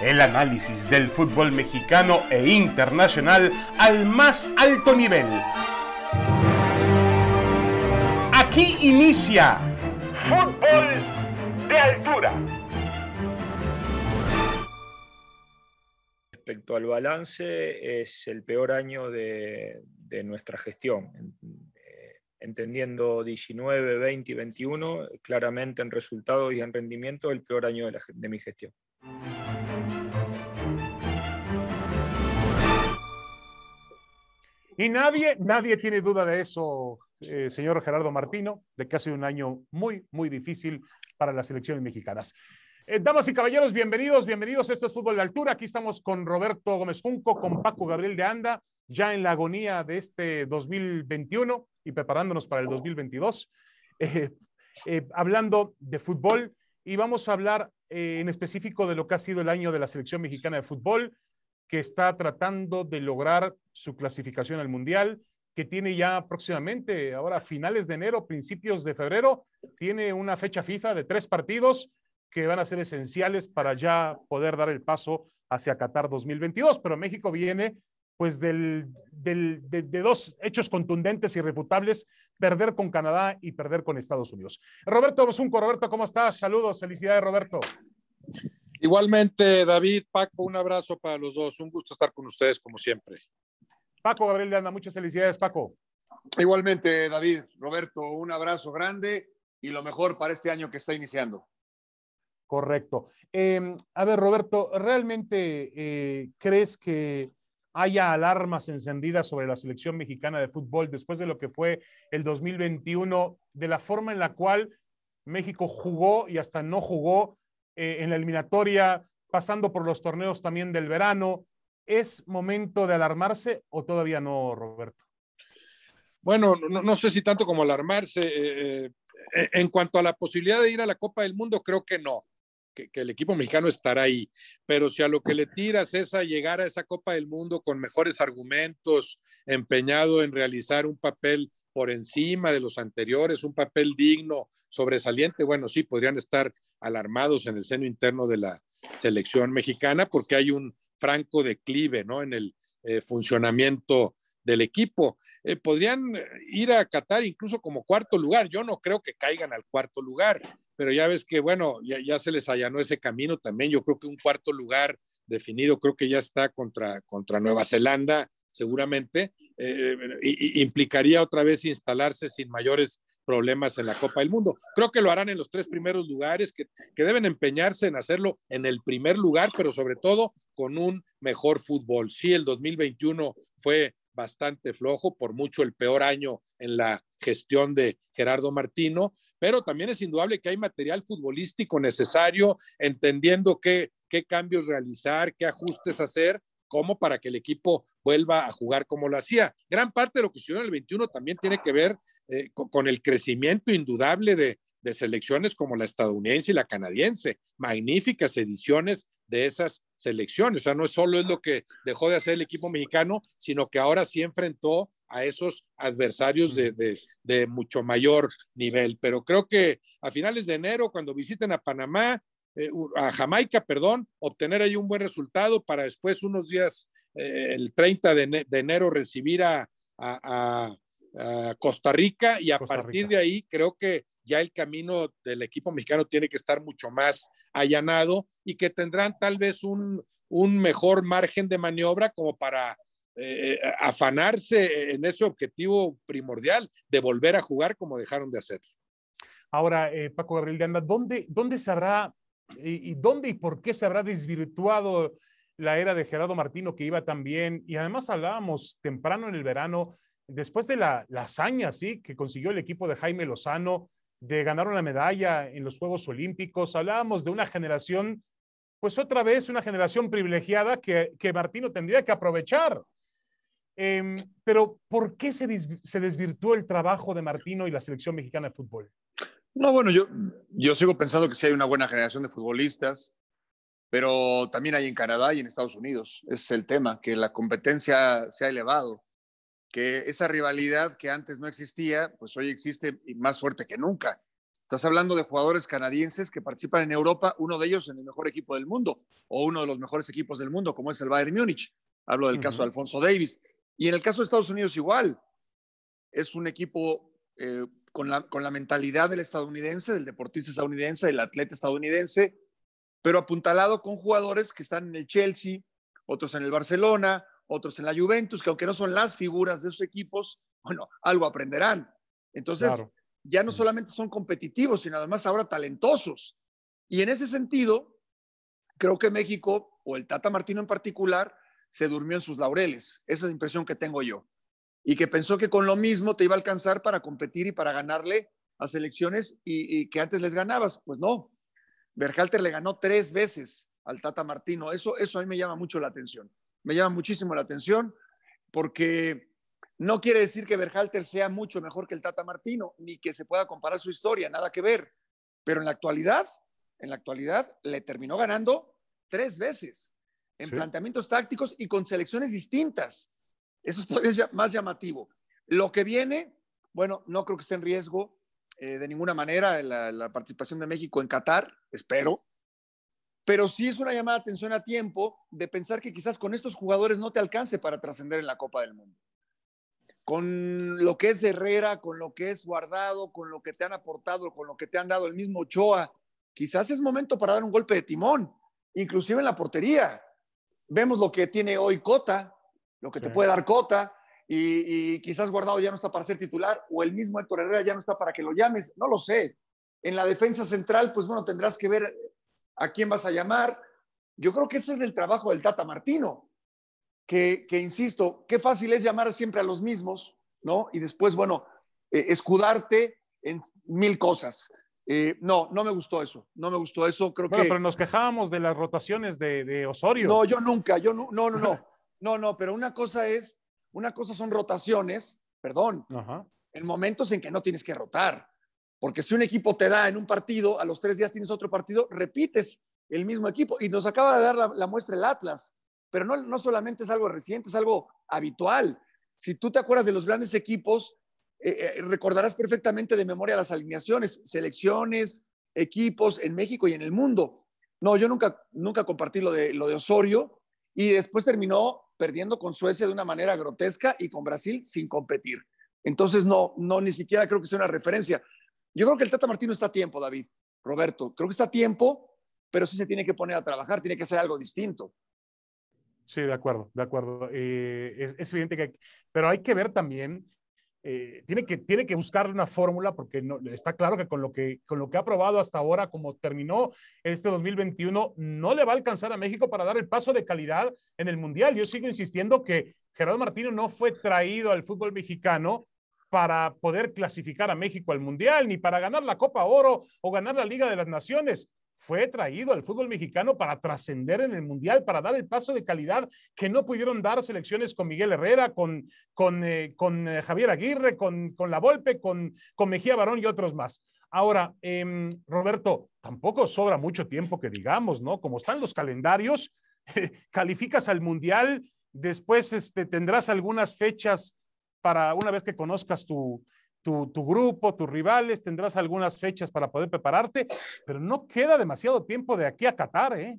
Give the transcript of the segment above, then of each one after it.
El análisis del fútbol mexicano e internacional al más alto nivel. Aquí inicia Fútbol de Altura. Respecto al balance, es el peor año de, nuestra gestión. Eh, entendiendo 19, 20 y 21, claramente en resultados y en rendimiento, el peor año de mi gestión. Y nadie, nadie tiene duda de eso, eh, señor Gerardo Martino, de que ha sido un año muy, muy difícil para las selecciones mexicanas. Eh, damas y caballeros, bienvenidos, bienvenidos. Esto es Fútbol de Altura. Aquí estamos con Roberto Gómez Junco, con Paco Gabriel de Anda, ya en la agonía de este 2021 y preparándonos para el 2022, eh, hablando de fútbol. Y vamos a hablar en específico de lo que ha sido el año de la selección mexicana de fútbol, que está tratando de lograr su clasificación al Mundial, que tiene ya próximamente, ahora finales de enero, principios de febrero, tiene una fecha FIFA de tres partidos que van a ser esenciales para ya poder dar el paso hacia Qatar 2022. Pero México viene pues del, de, de, dos hechos contundentes irrefutables, perder con Canadá y perder con Estados Unidos. Roberto Bosunco, Roberto, ¿cómo estás? Saludos, felicidades, Roberto. Igualmente, David, Paco, un abrazo para los dos. Un gusto estar con ustedes como siempre. Paco Gabriel Anda, muchas felicidades, Paco. Igualmente, David, Roberto, un abrazo grande y lo mejor para este año que está iniciando. Correcto. Em, a ver, Roberto, ¿realmente eh, crees que haya alarmas encendidas sobre la selección mexicana de fútbol después de lo que fue el 2021, de la forma en la cual México jugó y hasta no jugó eh, en la eliminatoria, pasando por los torneos también del verano. ¿Es momento de alarmarse o todavía no, Roberto? Bueno, no, sé si tanto como alarmarse. Eh, eh, en cuanto a la posibilidad de ir a la Copa del Mundo, creo que no, que, el equipo mexicano estará ahí. Pero si a lo que le tiras es a llegar a esa Copa del Mundo con mejores argumentos, empeñado en realizar un papel por encima de los anteriores, un papel digno, sobresaliente, bueno, sí, podrían estar alarmados en el seno interno de la selección mexicana porque hay un franco declive ¿no? en el eh, funcionamiento del equipo. Eh, podrían ir a Qatar incluso como cuarto lugar. Yo no creo que caigan al cuarto lugar, pero ya ves que, bueno, ya, se les allanó ese camino también. Yo creo que un cuarto lugar definido creo que ya está contra, contra Nueva Zelanda, seguramente. Eh, implicaría otra vez instalarse sin mayores problemas en la Copa del Mundo. Creo que lo harán en los tres primeros lugares, que, deben empeñarse en hacerlo en el primer lugar, pero sobre todo con un mejor fútbol. Sí, el 2021 fue bastante flojo, por mucho el peor año en la gestión de Gerardo Martino, pero también es indudable que hay material futbolístico necesario, entendiendo qué, qué cambios realizar, qué ajustes hacer, como para que el equipo vuelva a jugar como lo hacía. Gran parte de lo que sucedió en el 21 también tiene que ver eh, con, el crecimiento indudable de, selecciones como la estadounidense y la canadiense, magníficas ediciones de esas selecciones. O sea, no solo es lo que dejó de hacer el equipo mexicano, sino que ahora sí enfrentó a esos adversarios de, mucho mayor nivel. Pero creo que a finales de enero, cuando visiten a Panamá, eh, a Jamaica, perdón, obtener ahí un buen resultado para después unos días, eh, el 30 de, enero, recibir a, Costa Rica y a partir de ahí creo que ya el camino del equipo mexicano tiene que estar mucho más allanado y que tendrán tal vez un, mejor margen de maniobra como para eh, afanarse en ese objetivo primordial de volver a jugar como dejaron de hacer. Ahora, eh, Paco Gabriel de Anda, ¿dónde, ¿dónde se habrá y, dónde y por qué se habrá desvirtuado la era de Gerardo Martino que iba tan bien? Y además hablábamos temprano en el verano después de la, hazaña, sí, que consiguió el equipo de Jaime Lozano de ganar una medalla en los Juegos Olímpicos, hablábamos de una generación, pues otra vez una generación privilegiada que, que Martino tendría que aprovechar. Em, pero ¿por qué se, se, desvirtuó el trabajo de Martino y la selección mexicana de fútbol? No, bueno, yo, yo sigo pensando que sí hay una buena generación de futbolistas, pero también hay en Canadá y en Estados Unidos. es el tema, que la competencia se ha elevado que esa rivalidad que antes no existía, pues hoy existe más fuerte que nunca. Estás hablando de jugadores canadienses que participan en Europa, uno de ellos en el mejor equipo del mundo o uno de los mejores equipos del mundo, como es el Bayern Múnich. Hablo del caso de Alfonso Davis. Y en el caso de Estados Unidos igual. Es un equipo eh, con, la, con la mentalidad del estadounidense, del deportista estadounidense, del atleta estadounidense, pero apuntalado con jugadores que están en el Chelsea, otros en el Barcelona, otros en la Juventus, que aunque no son las figuras de esos equipos, bueno, algo aprenderán. Entonces, ya no solamente son competitivos, sino además ahora talentosos. Y en ese sentido, creo que México, o el Tata Martino en particular, se durmió en sus laureles. Esa es la impresión que tengo yo. Y que pensó que con lo mismo te iba a alcanzar para competir y para ganarle a selecciones y, que antes les ganabas. Pues no. Berhalter le ganó tres veces al Tata Martino. Eso, eso a mí me llama mucho la atención. Me llama muchísimo la atención porque no quiere decir que Berhalter sea mucho mejor que el Tata Martino, ni que se pueda comparar su historia, nada que ver. Pero en la actualidad, en la actualidad le terminó ganando tres veces en planteamientos tácticos y con selecciones distintas. Eso es todavía más llamativo. Lo que viene, bueno, no creo que esté en riesgo eh, de ninguna manera la, la participación de México en Qatar, espero, pero sí es una llamada de atención a tiempo de pensar que quizás con estos jugadores no te alcance para trascender en la Copa del Mundo con lo que es Herrera, con lo que es Guardado, con lo que te han aportado, con lo que te han dado el mismo Ochoa, quizás es momento para dar un golpe de timón, inclusive en la portería. Vemos lo que tiene hoy Cota, lo que te puede dar Cota, y, quizás Guardado ya no está para ser titular, o el mismo Héctor Herrera ya no está para que lo llames, no lo sé. En la defensa central, pues bueno, tendrás que ver a quién vas a llamar. Yo creo que ese es el trabajo del Tata Martino, que, insisto, qué fácil es llamar siempre a los mismos, ¿no? Y después, bueno, eh, escudarte en mil cosas. Eh, no, no me gustó eso, no me gustó eso, creo bueno, que... pero nos quejábamos de las rotaciones de, Osorio. No, yo nunca, yo no, no, no, no, no, no, pero una cosa es, una cosa son rotaciones, perdón, en momentos en que no tienes que rotar, porque si un equipo te da en un partido, a los tres días tienes otro partido, repites el mismo equipo, y nos acaba de dar la muestra el Atlas, pero no, no solamente es algo reciente, es algo habitual. Si tú te acuerdas de los grandes equipos, eh, eh, recordarás perfectamente de memoria las alineaciones, selecciones, equipos en México y en el mundo. No, yo nunca, nunca compartí lo de, lo de Osorio y después terminó perdiendo con Suecia de una manera grotesca y con Brasil sin competir. Entonces, no, no, ni siquiera creo que sea una referencia. Yo creo que el Tata Martino está a tiempo, David, Roberto. Creo que está a tiempo, pero sí se tiene que poner a trabajar, tiene que hacer algo distinto. Sí, de acuerdo, de acuerdo. Eh, es, evidente que, pero hay que ver también, eh, tiene, que, tiene que buscar una fórmula porque no, está claro que con, lo que con lo que ha probado hasta ahora, como terminó este 2021, no le va a alcanzar a México para dar el paso de calidad en el Mundial. Yo sigo insistiendo que Gerardo Martino no fue traído al fútbol mexicano para poder clasificar a México al Mundial, ni para ganar la Copa Oro o ganar la Liga de las Naciones fue traído al fútbol mexicano para trascender en el Mundial, para dar el paso de calidad que no pudieron dar selecciones con Miguel Herrera, con, con, eh, con eh, Javier Aguirre, con, con La Volpe, con, con Mejía Barón y otros más. Ahora, em, Roberto, tampoco sobra mucho tiempo que digamos, ¿no? Como están los calendarios, calificas al Mundial, después este, tendrás algunas fechas para una vez que conozcas tu, tu, grupo, tus rivales, tendrás algunas fechas para poder prepararte, pero no queda demasiado tiempo de aquí a Qatar, ¿eh?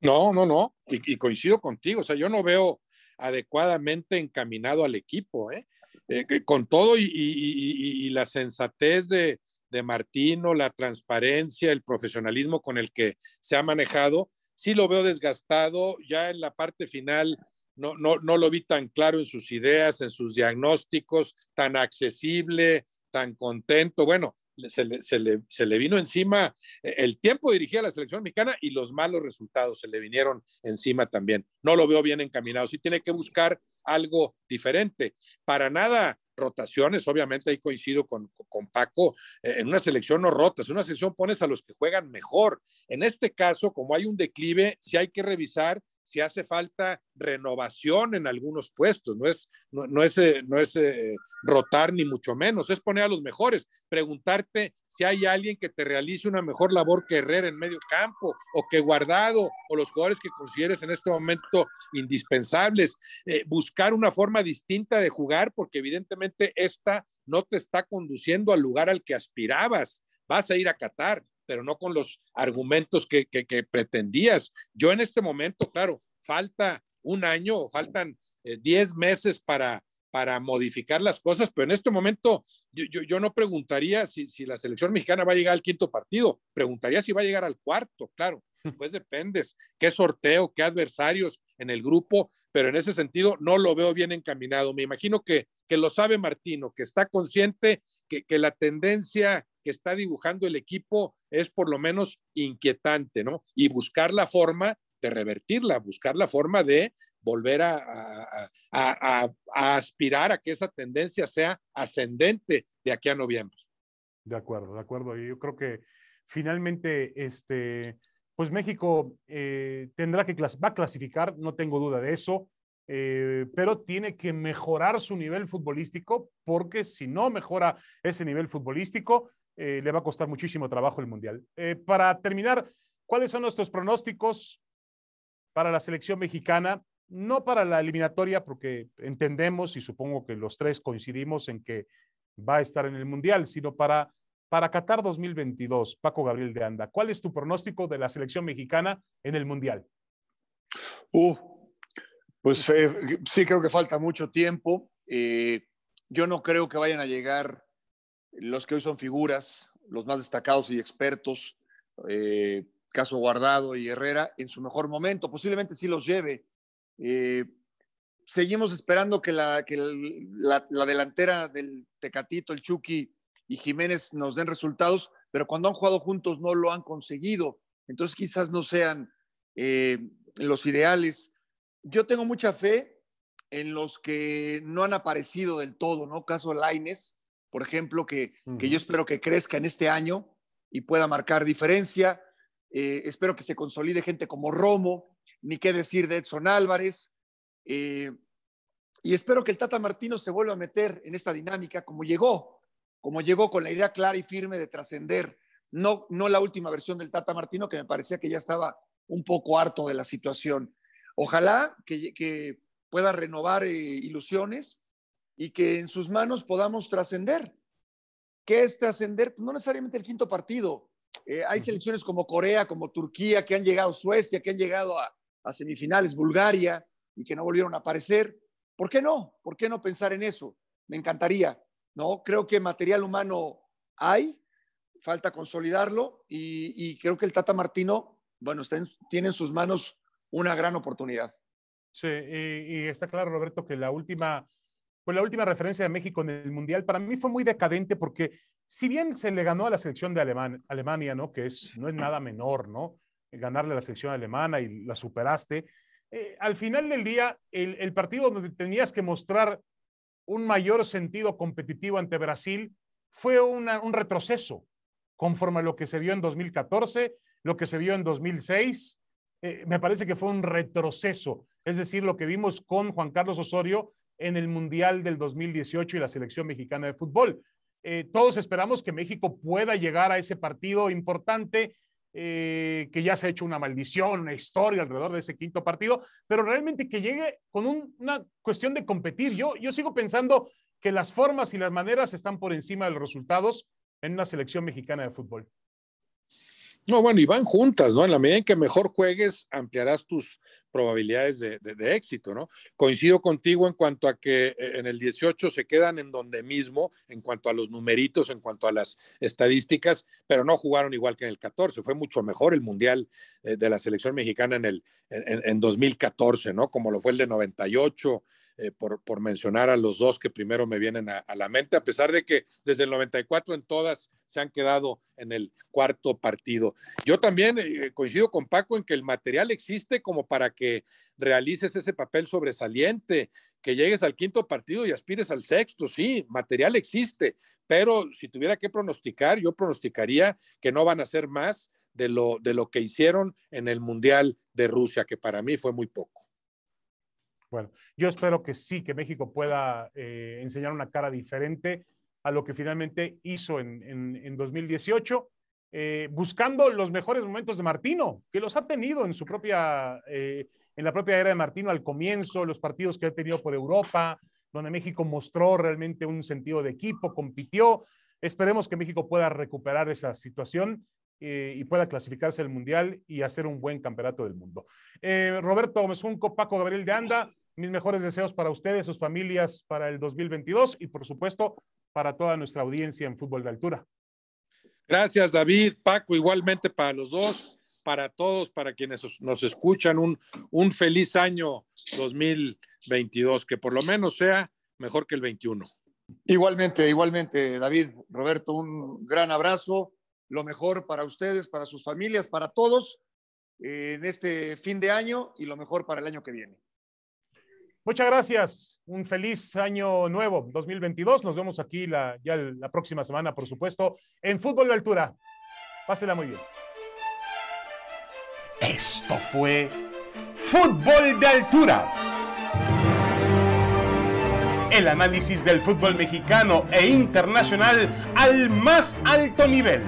No, no, no, y, coincido contigo, o sea, yo no veo adecuadamente encaminado al equipo, ¿eh? eh con todo y, la sensatez de, de Martino, la transparencia, el profesionalismo con el que se ha manejado, sí lo veo desgastado ya en la parte final no, no, no lo vi tan claro en sus ideas, en sus diagnósticos, tan accesible, tan contento. Bueno, se le, se, le, vino encima, eh, el tiempo dirigía a la selección mexicana y los malos resultados se le vinieron encima también. No lo veo bien encaminado, sí tiene que buscar algo diferente. Para nada rotaciones, obviamente ahí coincido con, con Paco, eh, en una selección no rotas, en una selección pones a los que juegan mejor. En este caso, como hay un declive, sí hay que revisar si hace falta renovación en algunos puestos, no es, no, es, eh, no es eh, rotar ni mucho menos, es poner a los mejores, preguntarte si hay alguien que te realice una mejor labor que Herrera en medio campo o que Guardado o los jugadores que consideres en este momento indispensables, eh, buscar una forma distinta de jugar porque evidentemente esta no te está conduciendo al lugar al que aspirabas vas a ir a Qatar, pero no con los argumentos que, que, pretendías. Yo en este momento, claro, falta un año o faltan 10 meses para, para modificar las cosas, pero en este momento yo, yo, yo no preguntaría si, si, la selección mexicana va a llegar al quinto partido, preguntaría si va a llegar al cuarto, claro, después dependes qué sorteo, qué adversarios en el grupo, pero en ese sentido no lo veo bien encaminado. Me imagino que, que lo sabe Martino, que está consciente que, la tendencia que está dibujando el equipo es por lo menos inquietante, ¿no? Y buscar la forma de revertirla, buscar la forma de volver a, aspirar a que esa tendencia sea ascendente de aquí a noviembre. De acuerdo, de acuerdo. Y yo creo que finalmente, este, pues México eh, tendrá que va a clasificar, no tengo duda de eso, eh, pero tiene que mejorar su nivel futbolístico porque si no mejora ese nivel futbolístico, eh, le va a costar muchísimo trabajo el Mundial. para terminar, ¿cuáles son nuestros pronósticos para la selección mexicana? no para la eliminatoria, porque entendemos y supongo que los tres coincidimos en que va a estar en el Mundial, sino para, para Qatar 2022. Paco Gabriel de Anda, ¿cuál es tu pronóstico de la selección mexicana en el Mundial? Uh, pues sí, creo que falta mucho tiempo. Eh, yo no creo que vayan a llegar los que hoy son figuras, los más destacados y expertos, eh, caso Guardado y Herrera, en su mejor momento. Posiblemente sí los lleve eh, seguimos esperando que, la, que la, delantera del Tecatito, el Chucky y Jiménez nos den resultados, pero cuando han jugado juntos no lo han conseguido. Entonces quizás no sean los ideales. Yo tengo mucha fe en los que no han aparecido del todo, ¿no? Caso Laines, por ejemplo, que, que yo espero que crezca en este año y pueda marcar diferencia. Eh, espero que se consolide gente como Romo, ni qué decir de Edson Álvarez. Eh, y espero que el Tata Martino se vuelva a meter en esta dinámica como llegó, como llegó con la idea clara y firme de trascender. No, no la última versión del Tata Martino, que me parecía que ya estaba un poco harto de la situación. Ojalá que, pueda renovar eh, ilusiones y que en sus manos podamos trascender. ¿Qué es trascender? Pues no necesariamente el quinto partido. Eh, hay selecciones como Corea, como Turquía, que han llegado, Suecia, que han llegado a, a semifinales, Bulgaria, y que no volvieron a aparecer. ¿Por qué no? ¿Por qué no pensar en eso? Me encantaría, ¿no? Creo que material humano hay, falta consolidarlo y, creo que el Tata Martino, bueno, tiene en sus manos una gran oportunidad. Sí, y, está claro, Roberto, que la última, pues la última referencia de México en el Mundial para mí fue muy decadente porque si bien se le ganó a la selección de Alemania, ¿no? Que es, no es nada menor, ¿no? ganarle a la selección alemana y la superaste. Eh, al final del día, el, partido donde tenías que mostrar un mayor sentido competitivo ante Brasil fue un retroceso conforme a lo que se vio en 2014, lo que se vio en 2006. Eh, me parece que fue un retroceso, es decir, lo que vimos con Juan Carlos Osorio en el Mundial del 2018 y la selección mexicana de fútbol. Eh, todos esperamos que México pueda llegar a ese partido importante eh, que ya se ha hecho una maldición, una historia alrededor de ese quinto partido, pero realmente que llegue con una cuestión de competir. Yo, yo sigo pensando que las formas y las maneras están por encima de los resultados en una selección mexicana de fútbol. No, bueno, y van juntas, ¿no? En la medida en que mejor juegues, ampliarás tus probabilidades de, éxito, ¿no? Coincido contigo en cuanto a que eh, en el 18 se quedan en donde mismo, en cuanto a los numeritos, en cuanto a las estadísticas, pero no jugaron igual que en el 14. Fue mucho mejor el Mundial eh, de la selección mexicana en el en, 2014, ¿no? Como lo fue el de 98, eh, por, por, mencionar a los dos que primero me vienen a, la mente, a pesar de que desde el 94 en todas se han quedado en el cuarto partido. Yo también eh, coincido con Paco en que el material existe como para que realices ese papel sobresaliente, que llegues al quinto partido y aspires al sexto, sí, material existe, pero si tuviera que pronosticar, yo pronosticaría que no van a ser más de lo, de lo que hicieron en el Mundial de Rusia, que para mí fue muy poco. Bueno, yo espero que sí, que México pueda eh, enseñar una cara diferente a lo que finalmente hizo en, 2018, eh, buscando los mejores momentos de Martino, que los ha tenido en su propia, eh, en la propia era de Martino al comienzo, los partidos que ha tenido por Europa, donde México mostró realmente un sentido de equipo, compitió, Esperemos que México pueda recuperar esa situación eh, y pueda clasificarse al Mundial y hacer un buen campeonato del mundo. Eh, Roberto Gómez Junco, Paco Gabriel de Anda, mis mejores deseos para ustedes, sus familias para el 2022 y por supuesto para toda nuestra audiencia en fútbol de altura. Gracias, David. Paco, igualmente para los dos, para todos, para quienes nos escuchan, un, un feliz año 2022, que por lo menos sea mejor que el 21. Igualmente, igualmente, David, Roberto, un gran abrazo, lo mejor para ustedes, para sus familias, para todos eh, en este fin de año y lo mejor para el año que viene. Muchas gracias. Un feliz año nuevo, 2022. Nos vemos aquí la, ya la próxima semana, por supuesto, en Fútbol de Altura. Pásela muy bien. Esto fue Fútbol de Altura. El análisis del fútbol mexicano e internacional al más alto nivel